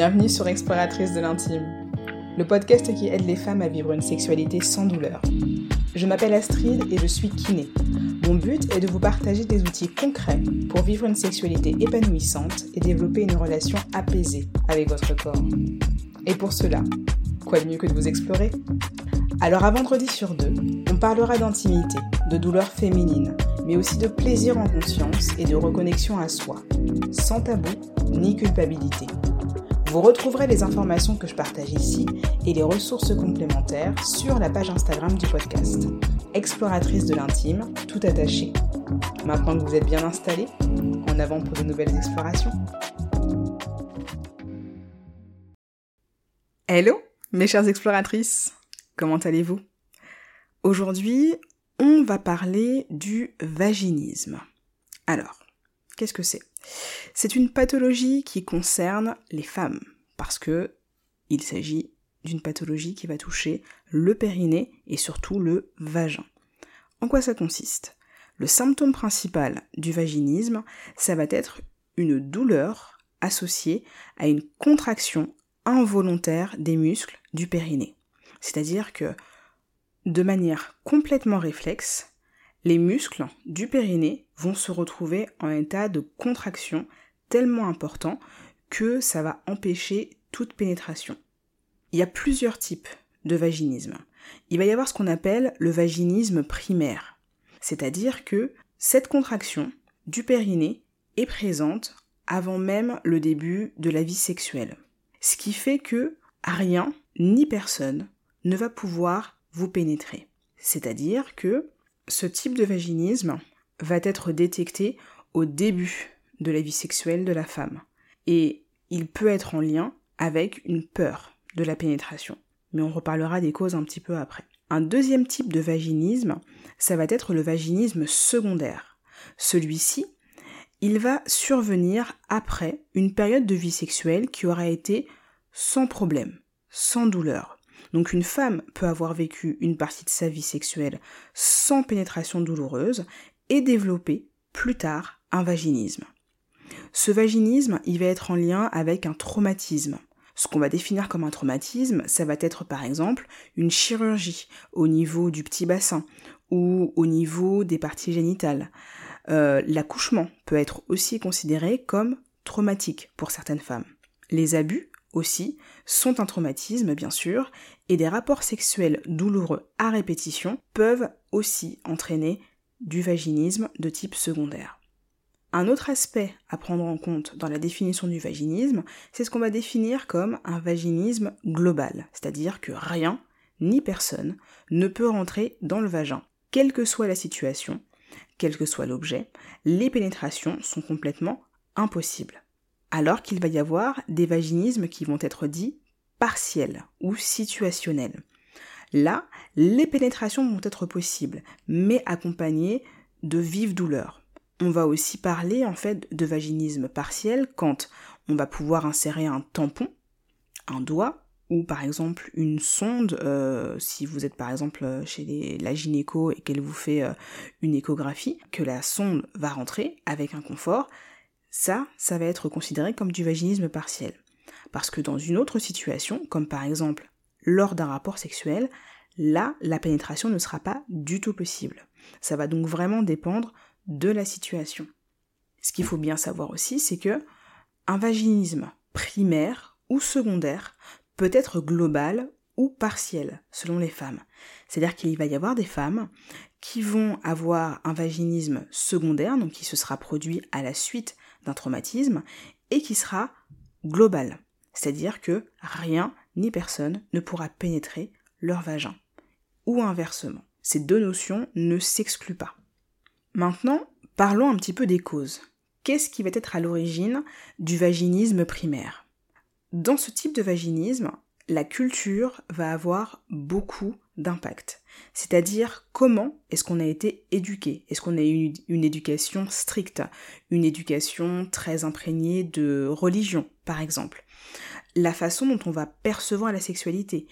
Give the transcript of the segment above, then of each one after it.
Bienvenue sur Exploratrice de l'intime, le podcast qui aide les femmes à vivre une sexualité sans douleur. Je m'appelle Astrid et je suis kiné. Mon but est de vous partager des outils concrets pour vivre une sexualité épanouissante et développer une relation apaisée avec votre corps. Et pour cela, quoi de mieux que de vous explorer? Alors à vendredi sur deux, on parlera d'intimité, de douleur féminine, mais aussi de plaisir en conscience et de reconnexion à soi, sans tabou ni culpabilité. Vous retrouverez les informations que je partage ici et les ressources complémentaires sur la page Instagram du podcast. Exploratrice de l'intime, tout attaché. Maintenant que vous êtes bien installé, en avant pour de nouvelles explorations. Hello, mes chères exploratrices, comment allez-vous? Aujourd'hui, on va parler du vaginisme. Alors, qu'est-ce que c'est? C'est une pathologie qui concerne les femmes, parce que il s'agit d'une pathologie qui va toucher le périnée et surtout le vagin. En quoi ça consiste? Le symptôme principal du vaginisme, ça va être une douleur associée à une contraction involontaire des muscles du périnée. C'est-à-dire que, de manière complètement réflexe, les muscles du périnée vont se retrouver en état de contraction tellement important que ça va empêcher toute pénétration. Il y a plusieurs types de vaginisme. Il va y avoir ce qu'on appelle le vaginisme primaire, c'est-à-dire que cette contraction du périnée est présente avant même le début de la vie sexuelle. Ce qui fait que rien ni personne ne va pouvoir vous pénétrer. C'est-à-dire que ce type de vaginisme va être détecté au début de la vie sexuelle de la femme. Et il peut être en lien avec une peur de la pénétration. Mais on reparlera des causes un petit peu après. Un deuxième type de vaginisme, ça va être le vaginisme secondaire. Celui-ci, il va survenir après une période de vie sexuelle qui aura été sans problème, sans douleur. Donc une femme peut avoir vécu une partie de sa vie sexuelle sans pénétration douloureuse et développer plus tard un vaginisme. Ce vaginisme, il va être en lien avec un traumatisme. Ce qu'on va définir comme un traumatisme, ça va être par exemple une chirurgie au niveau du petit bassin ou au niveau des parties génitales. Euh, l'accouchement peut être aussi considéré comme traumatique pour certaines femmes. Les abus aussi sont un traumatisme bien sûr, et des rapports sexuels douloureux à répétition peuvent aussi entraîner du vaginisme de type secondaire. Un autre aspect à prendre en compte dans la définition du vaginisme, c'est ce qu'on va définir comme un vaginisme global, c'est-à-dire que rien ni personne ne peut rentrer dans le vagin, quelle que soit la situation, quel que soit l'objet, les pénétrations sont complètement impossibles. Alors qu'il va y avoir des vaginismes qui vont être dits partiels ou situationnels. Là, les pénétrations vont être possibles, mais accompagnées de vives douleurs on va aussi parler en fait de vaginisme partiel quand on va pouvoir insérer un tampon, un doigt ou par exemple une sonde, euh, si vous êtes par exemple chez la gynéco et qu'elle vous fait euh, une échographie, que la sonde va rentrer avec un confort, ça, ça va être considéré comme du vaginisme partiel. Parce que dans une autre situation, comme par exemple lors d'un rapport sexuel, là, la pénétration ne sera pas du tout possible. Ça va donc vraiment dépendre de la situation. Ce qu'il faut bien savoir aussi, c'est que un vaginisme primaire ou secondaire peut être global ou partiel selon les femmes. C'est-à-dire qu'il va y avoir des femmes qui vont avoir un vaginisme secondaire, donc qui se sera produit à la suite d'un traumatisme, et qui sera global. C'est-à-dire que rien ni personne ne pourra pénétrer leur vagin. Ou inversement. Ces deux notions ne s'excluent pas. Maintenant, parlons un petit peu des causes. Qu'est-ce qui va être à l'origine du vaginisme primaire? Dans ce type de vaginisme, la culture va avoir beaucoup d'impact. C'est-à-dire comment est-ce qu'on a été éduqué? Est-ce qu'on a eu une éducation stricte? Une éducation très imprégnée de religion, par exemple La façon dont on va percevoir la sexualité.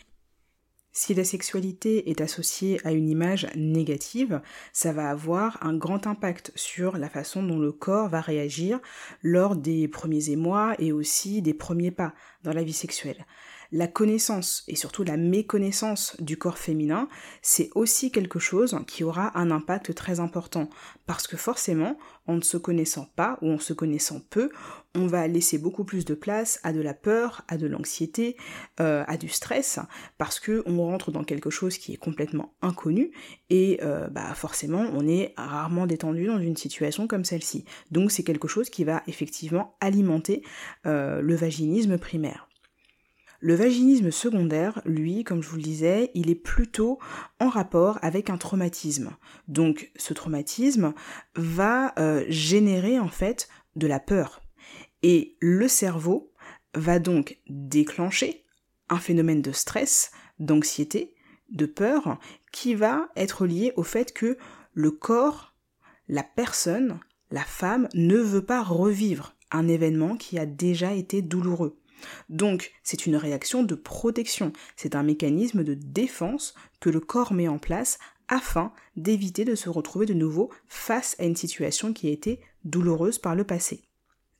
Si la sexualité est associée à une image négative, ça va avoir un grand impact sur la façon dont le corps va réagir lors des premiers émois et aussi des premiers pas dans la vie sexuelle la connaissance et surtout la méconnaissance du corps féminin, c'est aussi quelque chose qui aura un impact très important. Parce que forcément, en ne se connaissant pas ou en se connaissant peu, on va laisser beaucoup plus de place à de la peur, à de l'anxiété, euh, à du stress, parce que on rentre dans quelque chose qui est complètement inconnu et euh, bah forcément on est rarement détendu dans une situation comme celle-ci. Donc c'est quelque chose qui va effectivement alimenter euh, le vaginisme primaire. Le vaginisme secondaire, lui, comme je vous le disais, il est plutôt en rapport avec un traumatisme. Donc ce traumatisme va euh, générer en fait de la peur. Et le cerveau va donc déclencher un phénomène de stress, d'anxiété, de peur, qui va être lié au fait que le corps, la personne, la femme ne veut pas revivre un événement qui a déjà été douloureux. Donc, c'est une réaction de protection, c'est un mécanisme de défense que le corps met en place afin d'éviter de se retrouver de nouveau face à une situation qui a été douloureuse par le passé.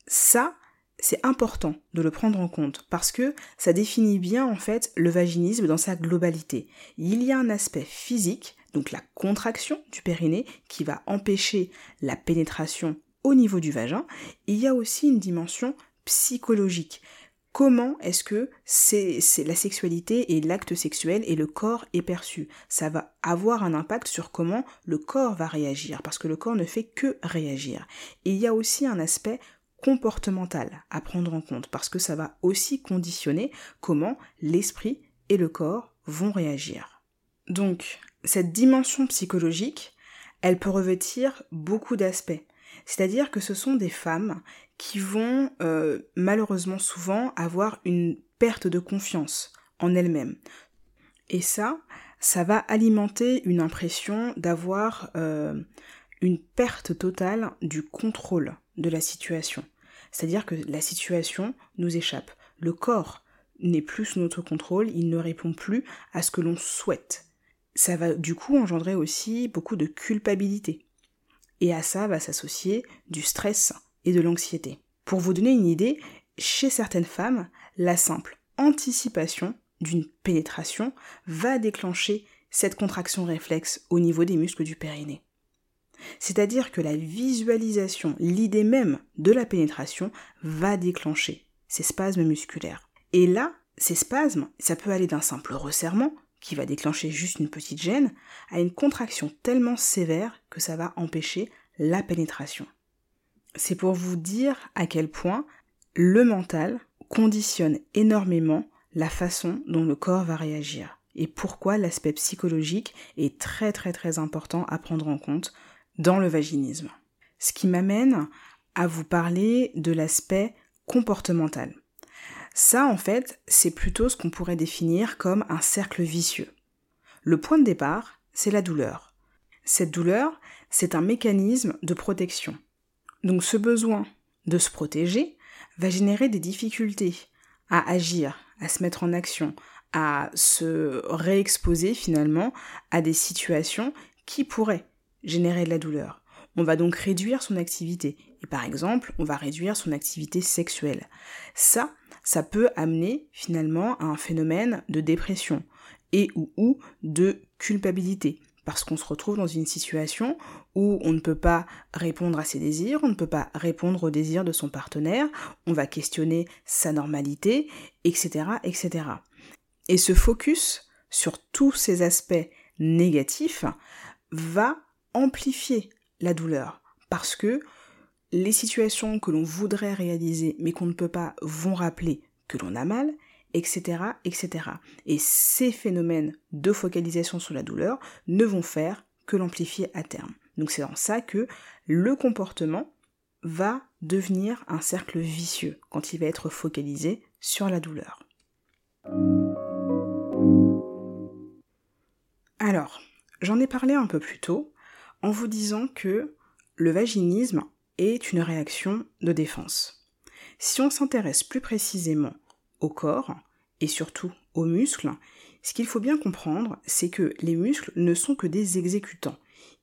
Ça, c'est important de le prendre en compte parce que ça définit bien en fait le vaginisme dans sa globalité. Il y a un aspect physique, donc la contraction du périnée, qui va empêcher la pénétration au niveau du vagin. il y a aussi une dimension psychologique comment est-ce que c'est, la sexualité et l'acte sexuel et le corps est perçu. Ça va avoir un impact sur comment le corps va réagir, parce que le corps ne fait que réagir. Et il y a aussi un aspect comportemental à prendre en compte, parce que ça va aussi conditionner comment l'esprit et le corps vont réagir. Donc, cette dimension psychologique, elle peut revêtir beaucoup d'aspects. C'est-à-dire que ce sont des femmes qui vont euh, malheureusement souvent avoir une perte de confiance en elles-mêmes. Et ça, ça va alimenter une impression d'avoir euh, une perte totale du contrôle de la situation. C'est-à-dire que la situation nous échappe. Le corps n'est plus sous notre contrôle, il ne répond plus à ce que l'on souhaite. Ça va du coup engendrer aussi beaucoup de culpabilité. Et à ça va s'associer du stress et de l'anxiété. Pour vous donner une idée, chez certaines femmes, la simple anticipation d'une pénétration va déclencher cette contraction réflexe au niveau des muscles du périnée. C'est-à-dire que la visualisation, l'idée même de la pénétration va déclencher ces spasmes musculaires. Et là, ces spasmes, ça peut aller d'un simple resserrement, qui va déclencher juste une petite gêne, à une contraction tellement sévère que ça va empêcher la pénétration c'est pour vous dire à quel point le mental conditionne énormément la façon dont le corps va réagir et pourquoi l'aspect psychologique est très très très important à prendre en compte dans le vaginisme. Ce qui m'amène à vous parler de l'aspect comportemental. Ça, en fait, c'est plutôt ce qu'on pourrait définir comme un cercle vicieux. Le point de départ, c'est la douleur. Cette douleur, c'est un mécanisme de protection. Donc ce besoin de se protéger va générer des difficultés à agir, à se mettre en action, à se réexposer finalement à des situations qui pourraient générer de la douleur. On va donc réduire son activité. Et par exemple, on va réduire son activité sexuelle. Ça, ça peut amener finalement à un phénomène de dépression et ou, de culpabilité parce qu'on se retrouve dans une situation où on ne peut pas répondre à ses désirs, on ne peut pas répondre aux désirs de son partenaire, on va questionner sa normalité, etc., etc. Et ce focus sur tous ces aspects négatifs va amplifier la douleur parce que les situations que l'on voudrait réaliser mais qu'on ne peut pas vont rappeler que l'on a mal etc., etc. Et ces phénomènes de focalisation sur la douleur ne vont faire que l'amplifier à terme. Donc c'est dans ça que le comportement va devenir un cercle vicieux quand il va être focalisé sur la douleur. Alors, j'en ai parlé un peu plus tôt en vous disant que le vaginisme est une réaction de défense. Si on s'intéresse plus précisément au corps et surtout aux muscles, Ce qu'il faut bien comprendre, c'est que les muscles ne sont que des exécutants.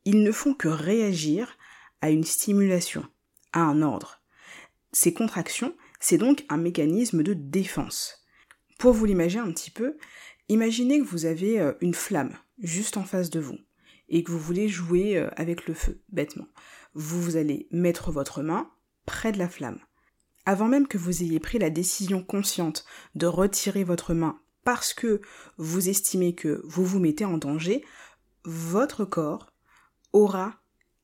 Ils ne font que réagir à une stimulation, à un ordre. Ces contractions, c'est donc un mécanisme de défense. Pour vous l'imaginer un petit peu, imaginez que vous avez euh, une flamme juste en face de vous et que vous voulez jouer euh, avec le feu, bêtement. Vous allez mettre votre main près de la flamme. Avant même que vous ayez pris la décision consciente de retirer votre main parce que vous estimez que vous vous mettez en danger, votre corps aura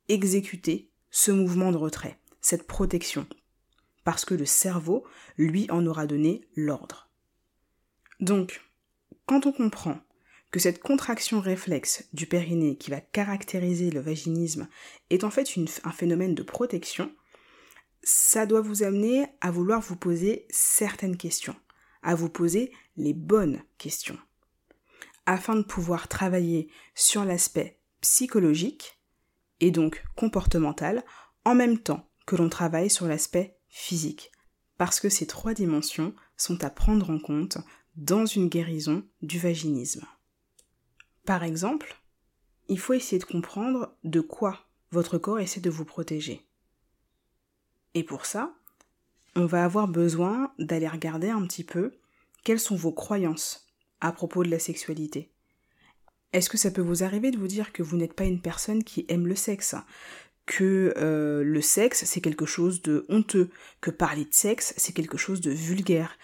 exécuté ce mouvement de retrait, cette protection, parce que le cerveau, lui, en aura donné l'ordre. Donc, quand on comprend que cette contraction réflexe du périnée qui va caractériser le vaginisme est en fait un phénomène de protection, ça doit vous amener à vouloir vous poser certaines questions, à vous poser les bonnes questions, afin de pouvoir travailler sur l'aspect psychologique et donc comportemental en même temps que l'on travaille sur l'aspect physique, parce que ces trois dimensions sont à prendre en compte dans une guérison du vaginisme. Par exemple, il faut essayer de comprendre de quoi votre corps essaie de vous protéger. Et pour ça, on va avoir besoin d'aller regarder un petit peu quelles sont vos croyances à propos de la sexualité. Est-ce que ça peut vous arriver de vous dire que vous n'êtes pas une personne qui aime le sexe? Que euh, le sexe c'est quelque chose de honteux, que parler de sexe c'est quelque chose de vulgaire,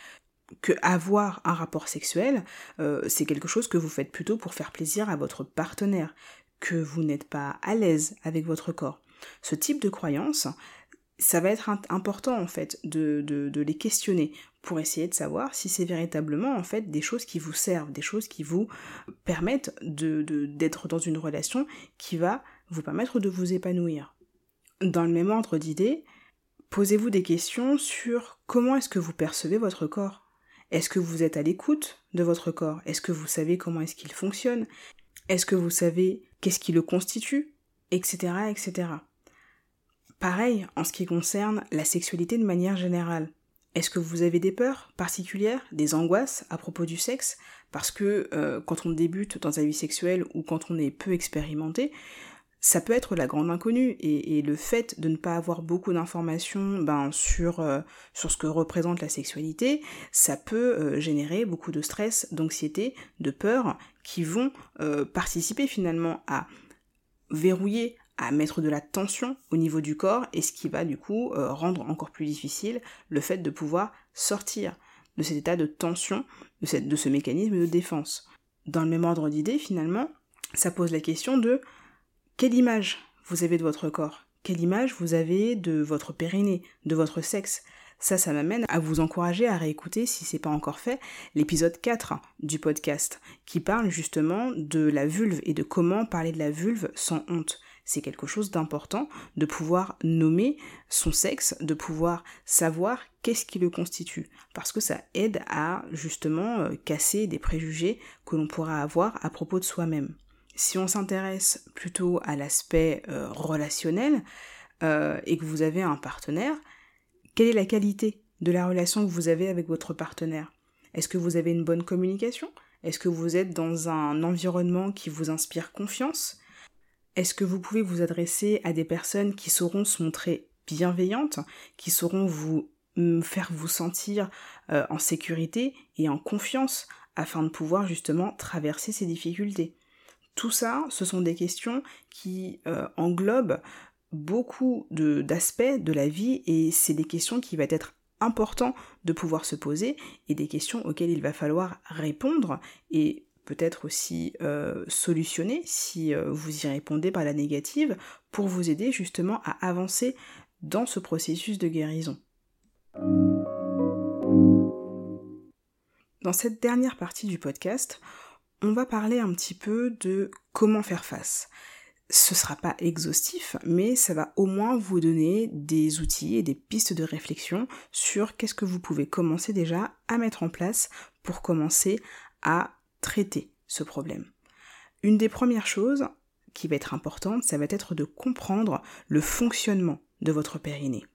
que avoir un rapport sexuel euh, c'est quelque chose que vous faites plutôt pour faire plaisir à votre partenaire, que vous n'êtes pas à l'aise avec votre corps. Ce type de croyance, ça va être important en fait de, les questionner pour essayer de savoir si c'est véritablement en fait des choses qui vous servent, des choses qui vous permettent de, d'être dans une relation qui va vous permettre de vous épanouir. Dans le même ordre d'idées, posez-vous des questions sur comment est-ce que vous percevez votre corps. Est-ce que vous êtes à l'écoute de votre corps? Est-ce que vous savez comment est-ce qu'il fonctionne? Est-ce que vous savez qu'est-ce qui le constitue? Etc. etc. Pareil en ce qui concerne la sexualité de manière générale. Est-ce que vous avez des peurs particulières, des angoisses à propos du sexe? Parce que euh, quand on débute dans sa vie sexuelle ou quand on est peu expérimenté, ça peut être la grande inconnue et, le fait de ne pas avoir beaucoup d'informations ben, sur, euh, sur ce que représente la sexualité, ça peut euh, générer beaucoup de stress, d'anxiété, de peur qui vont participer finalement à verrouiller, à mettre de la tension au niveau du corps et ce qui va du coup euh, rendre encore plus difficile le fait de pouvoir sortir de cet état de tension, de, ce mécanisme de défense. Dans le même ordre d'idée, finalement, ça pose la question de quelle image vous avez de votre corps, quelle image vous avez de votre périnée, de votre sexe? Ça, ça m'amène à vous encourager à réécouter, si c'est pas encore fait, l'épisode 4 du podcast, qui parle justement de la vulve et de comment parler de la vulve sans honte c'est quelque chose d'important de pouvoir nommer son sexe, de pouvoir savoir qu'est-ce qui le constitue, parce que ça aide à justement euh, casser des préjugés que l'on pourra avoir à propos de soi-même. Si on s'intéresse plutôt à l'aspect euh, relationnel euh, et que vous avez un partenaire, quelle est la qualité de la relation que vous avez avec votre partenaire? Est-ce que vous avez une bonne communication? Est-ce que vous êtes dans un environnement qui vous inspire confiance? Est-ce que vous pouvez vous adresser à des personnes qui sauront se montrer bienveillantes, qui sauront vous faire vous sentir euh, en sécurité et en confiance afin de pouvoir justement traverser ces difficultés? Tout ça, ce sont des questions qui euh, englobent beaucoup d'aspects de, la vie et c'est des questions qui va être important de pouvoir se poser et des questions auxquelles il va falloir répondre et peut-être aussi euh, solutionner si euh, vous y répondez par la négative pour vous aider justement à avancer dans ce processus de guérison. Dans cette dernière partie du podcast, on va parler un petit peu de comment faire face. Ce sera pas exhaustif, mais ça va au moins vous donner des outils et des pistes de réflexion sur qu'est-ce que vous pouvez commencer déjà à mettre en place pour commencer à traiter ce problème. Une des premières choses qui va être importante, ça va être de comprendre le fonctionnement de votre périnée.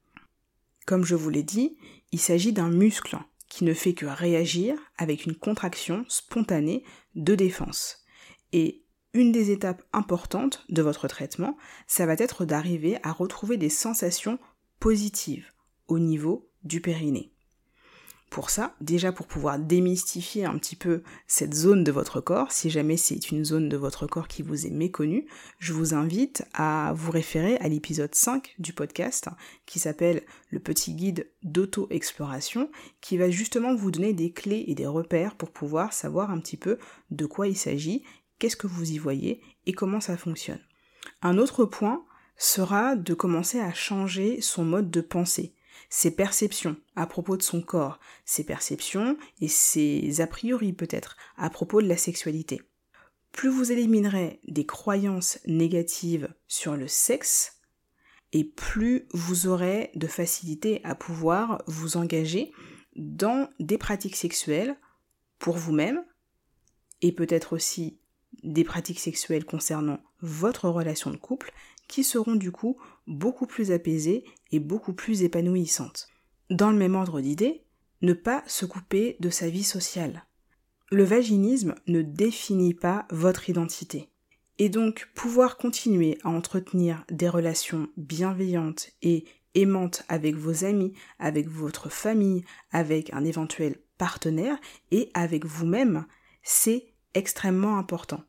Comme je vous l'ai dit, il s'agit d'un muscle qui ne fait que réagir avec une contraction spontanée de défense. Et une des étapes importantes de votre traitement, ça va être d'arriver à retrouver des sensations positives au niveau du périnée pour ça, déjà pour pouvoir démystifier un petit peu cette zone de votre corps, si jamais c'est une zone de votre corps qui vous est méconnue, je vous invite à vous référer à l'épisode 5 du podcast qui s'appelle Le petit guide d'auto-exploration, qui va justement vous donner des clés et des repères pour pouvoir savoir un petit peu de quoi il s'agit, qu'est-ce que vous y voyez et comment ça fonctionne. Un autre point sera de commencer à changer son mode de pensée ses perceptions à propos de son corps, ses perceptions et ses a priori peut-être à propos de la sexualité. Plus vous éliminerez des croyances négatives sur le sexe, et plus vous aurez de facilité à pouvoir vous engager dans des pratiques sexuelles pour vous-même, et peut-être aussi des pratiques sexuelles concernant votre relation de couple, qui seront du coup beaucoup plus apaisées beaucoup plus épanouissantes. Dans le même ordre d'idées, ne pas se couper de sa vie sociale. Le vaginisme ne définit pas votre identité. Et donc pouvoir continuer à entretenir des relations bienveillantes et aimantes avec vos amis, avec votre famille, avec un éventuel partenaire et avec vous-même, c'est extrêmement important.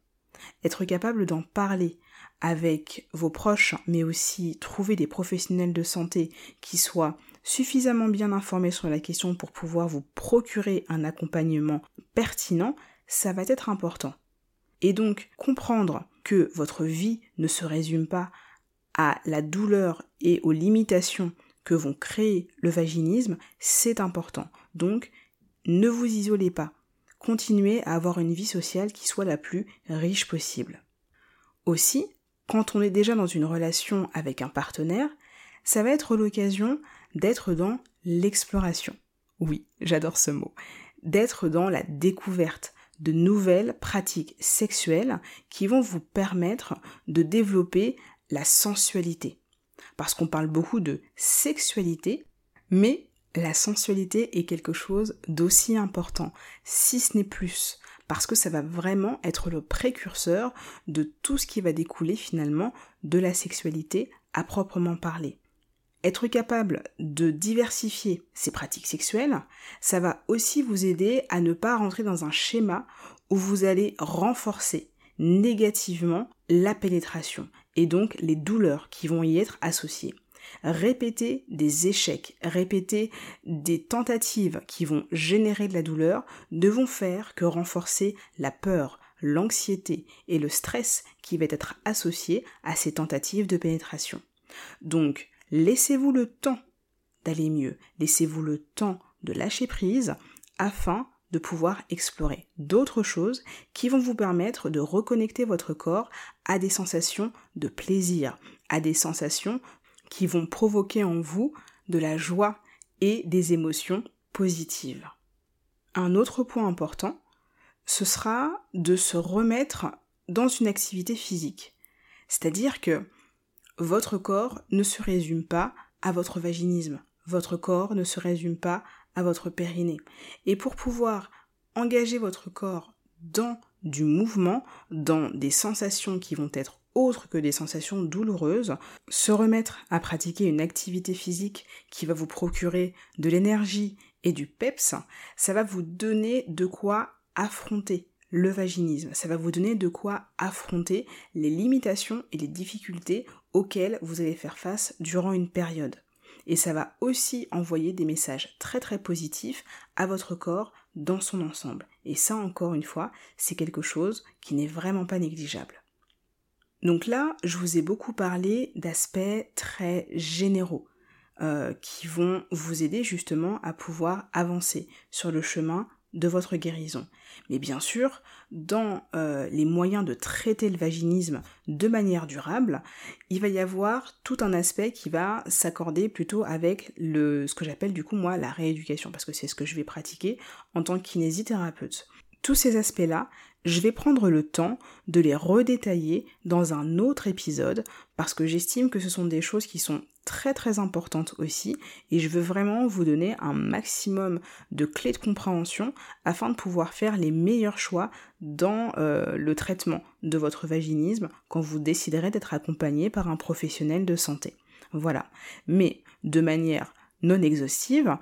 Être capable d'en parler, avec vos proches, mais aussi trouver des professionnels de santé qui soient suffisamment bien informés sur la question pour pouvoir vous procurer un accompagnement pertinent, ça va être important. Et donc comprendre que votre vie ne se résume pas à la douleur et aux limitations que vont créer le vaginisme, c'est important. Donc ne vous isolez pas. Continuez à avoir une vie sociale qui soit la plus riche possible. Aussi, quand on est déjà dans une relation avec un partenaire, ça va être l'occasion d'être dans l'exploration. Oui, j'adore ce mot. D'être dans la découverte de nouvelles pratiques sexuelles qui vont vous permettre de développer la sensualité. Parce qu'on parle beaucoup de sexualité, mais la sensualité est quelque chose d'aussi important, si ce n'est plus, parce que ça va vraiment être le précurseur de tout ce qui va découler finalement de la sexualité à proprement parler. Être capable de diversifier ses pratiques sexuelles, ça va aussi vous aider à ne pas rentrer dans un schéma où vous allez renforcer négativement la pénétration et donc les douleurs qui vont y être associées répéter des échecs, répéter des tentatives qui vont générer de la douleur ne vont faire que renforcer la peur, l'anxiété et le stress qui va être associé à ces tentatives de pénétration. Donc, laissez-vous le temps d'aller mieux, laissez-vous le temps de lâcher prise afin de pouvoir explorer d'autres choses qui vont vous permettre de reconnecter votre corps à des sensations de plaisir, à des sensations qui vont provoquer en vous de la joie et des émotions positives. Un autre point important, ce sera de se remettre dans une activité physique. C'est-à-dire que votre corps ne se résume pas à votre vaginisme, votre corps ne se résume pas à votre périnée. Et pour pouvoir engager votre corps dans du mouvement, dans des sensations qui vont être autres que des sensations douloureuses, se remettre à pratiquer une activité physique qui va vous procurer de l'énergie et du peps, ça va vous donner de quoi affronter le vaginisme, ça va vous donner de quoi affronter les limitations et les difficultés auxquelles vous allez faire face durant une période. Et ça va aussi envoyer des messages très très positifs à votre corps dans son ensemble. Et ça encore une fois, c'est quelque chose qui n'est vraiment pas négligeable. Donc là, je vous ai beaucoup parlé d'aspects très généraux euh, qui vont vous aider justement à pouvoir avancer sur le chemin de votre guérison. Mais bien sûr, dans euh, les moyens de traiter le vaginisme de manière durable, il va y avoir tout un aspect qui va s'accorder plutôt avec ce que j'appelle du coup moi la rééducation, parce que c'est ce que je vais pratiquer en tant que kinésithérapeute. Tous ces aspects-là, je vais prendre le temps de les redétailler dans un autre épisode parce que j'estime que ce sont des choses qui sont très très importante aussi et je veux vraiment vous donner un maximum de clés de compréhension afin de pouvoir faire les meilleurs choix dans euh, le traitement de votre vaginisme quand vous déciderez d'être accompagné par un professionnel de santé. Voilà. Mais de manière non exhaustive,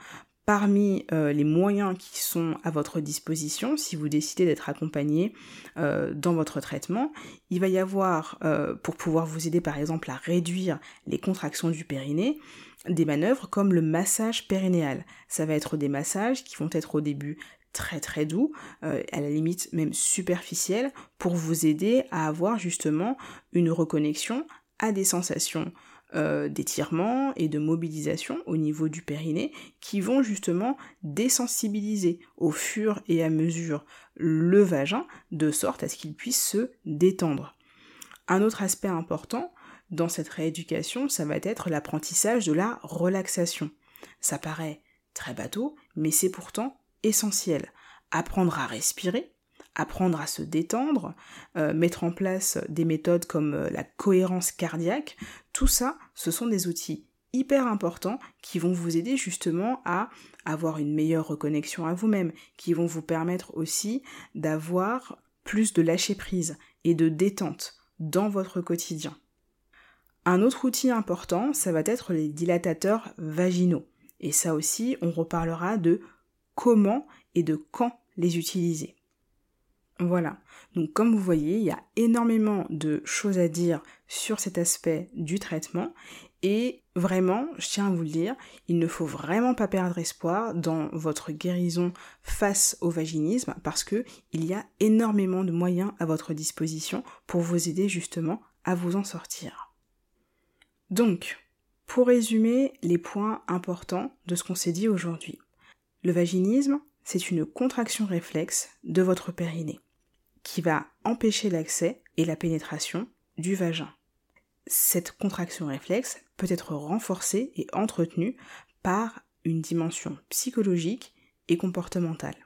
parmi euh, les moyens qui sont à votre disposition, si vous décidez d'être accompagné euh, dans votre traitement, il va y avoir, euh, pour pouvoir vous aider par exemple à réduire les contractions du périnée, des manœuvres comme le massage périnéal. Ça va être des massages qui vont être au début très très doux, à la limite même superficiels, pour vous aider à avoir justement une reconnexion à des sensations euh, d'étirement et de mobilisation au niveau du périnée qui vont justement désensibiliser au fur et à mesure le vagin de sorte à ce qu'il puisse se détendre. Un autre aspect important dans cette rééducation, ça va être l'apprentissage de la relaxation. Ça paraît très bateau, mais c'est pourtant essentiel. Apprendre à respirer, apprendre à se détendre, euh, mettre en place des méthodes comme euh, la cohérence cardiaque, tout ça, ce sont des outils hyper importants qui vont vous aider justement à avoir une meilleure reconnexion à vous-même, qui vont vous permettre aussi d'avoir plus de lâcher prise et de détente dans votre quotidien. Un autre outil important, ça va être les dilatateurs vaginaux. Et ça aussi, on reparlera de comment et de quand les utiliser. Voilà. Donc comme vous voyez, il y a énormément de choses à dire sur cet aspect du traitement et vraiment, je tiens à vous le dire, il ne faut vraiment pas perdre espoir dans votre guérison face au vaginisme parce que il y a énormément de moyens à votre disposition pour vous aider justement à vous en sortir. Donc, pour résumer les points importants de ce qu'on s'est dit aujourd'hui. Le vaginisme, c'est une contraction réflexe de votre périnée qui va empêcher l'accès et la pénétration du vagin. Cette contraction réflexe peut être renforcée et entretenue par une dimension psychologique et comportementale.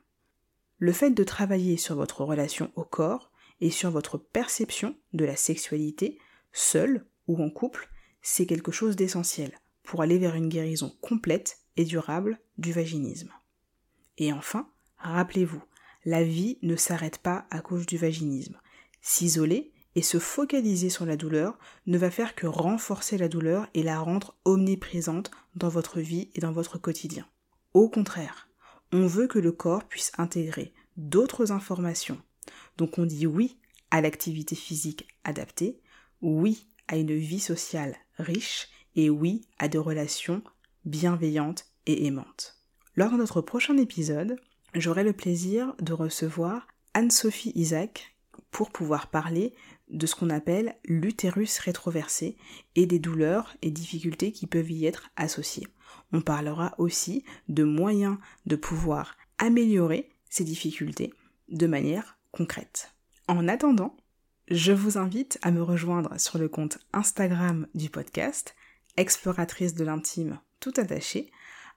Le fait de travailler sur votre relation au corps et sur votre perception de la sexualité, seul ou en couple, c'est quelque chose d'essentiel pour aller vers une guérison complète et durable du vaginisme. Et enfin, rappelez-vous, la vie ne s'arrête pas à cause du vaginisme. S'isoler et se focaliser sur la douleur ne va faire que renforcer la douleur et la rendre omniprésente dans votre vie et dans votre quotidien. Au contraire, on veut que le corps puisse intégrer d'autres informations. Donc on dit oui à l'activité physique adaptée, oui à une vie sociale riche et oui à des relations bienveillantes et aimantes. Lors de notre prochain épisode, j'aurai le plaisir de recevoir Anne-Sophie Isaac pour pouvoir parler de ce qu'on appelle l'utérus rétroversé et des douleurs et difficultés qui peuvent y être associées. On parlera aussi de moyens de pouvoir améliorer ces difficultés de manière concrète. En attendant, je vous invite à me rejoindre sur le compte Instagram du podcast, exploratrice de l'intime tout attaché,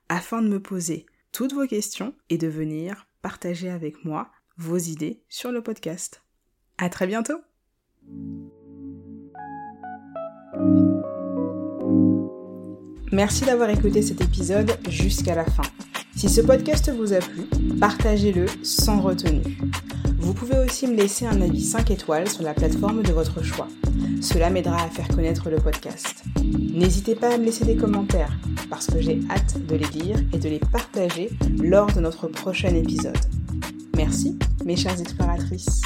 afin de me poser toutes vos questions et de venir partager avec moi vos idées sur le podcast. À très bientôt! Merci d'avoir écouté cet épisode jusqu'à la fin. Si ce podcast vous a plu, partagez-le sans retenue. Vous pouvez aussi me laisser un avis 5 étoiles sur la plateforme de votre choix. Cela m'aidera à faire connaître le podcast. N'hésitez pas à me laisser des commentaires parce que j'ai hâte de les lire et de les partager lors de notre prochain épisode. Merci, mes chères exploratrices.